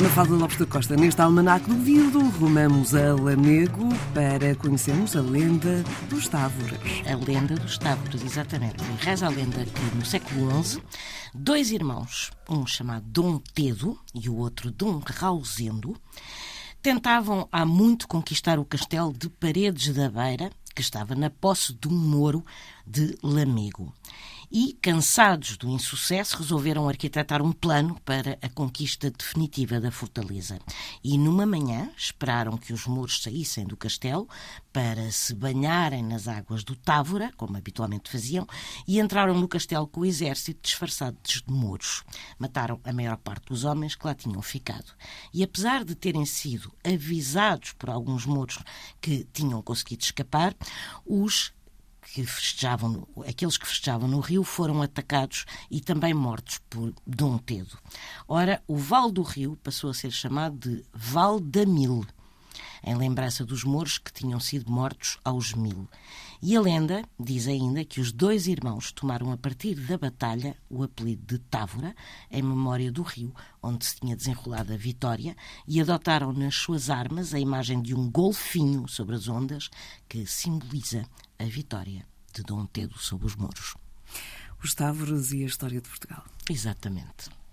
Mafalda Lopes da Costa, neste Almanac do Vildo, rumamos a Lamego para conhecermos a lenda dos Távoras. A lenda dos Távoras, exatamente. Reza a lenda que no século XI, dois irmãos, um chamado Dom Tedo e o outro Dom Rausendo, tentavam há muito conquistar o castelo de Paredes da Beira, que estava na posse de um moro de Lamego. E, cansados do insucesso, resolveram arquitetar um plano para a conquista definitiva da fortaleza. E, numa manhã, esperaram que os mouros saíssem do castelo para se banharem nas águas do Távora, como habitualmente faziam, e entraram no castelo com o exército disfarçado de mouros. Mataram a maior parte dos homens que lá tinham ficado. E, apesar de terem sido avisados por alguns mouros que tinham conseguido escapar, os que festejavam, aqueles que festejavam no Rio foram atacados e também mortos por Dom Tedo. Ora, o Val do Rio passou a ser chamado de Val da Mil em lembrança dos mouros que tinham sido mortos aos mil. E a lenda diz ainda que os dois irmãos tomaram a partir da batalha o apelido de Távora, em memória do rio onde se tinha desenrolado a vitória, e adotaram nas suas armas a imagem de um golfinho sobre as ondas que simboliza a vitória de Dom Tedo sobre os mouros. Os Távoras e a história de Portugal. Exatamente.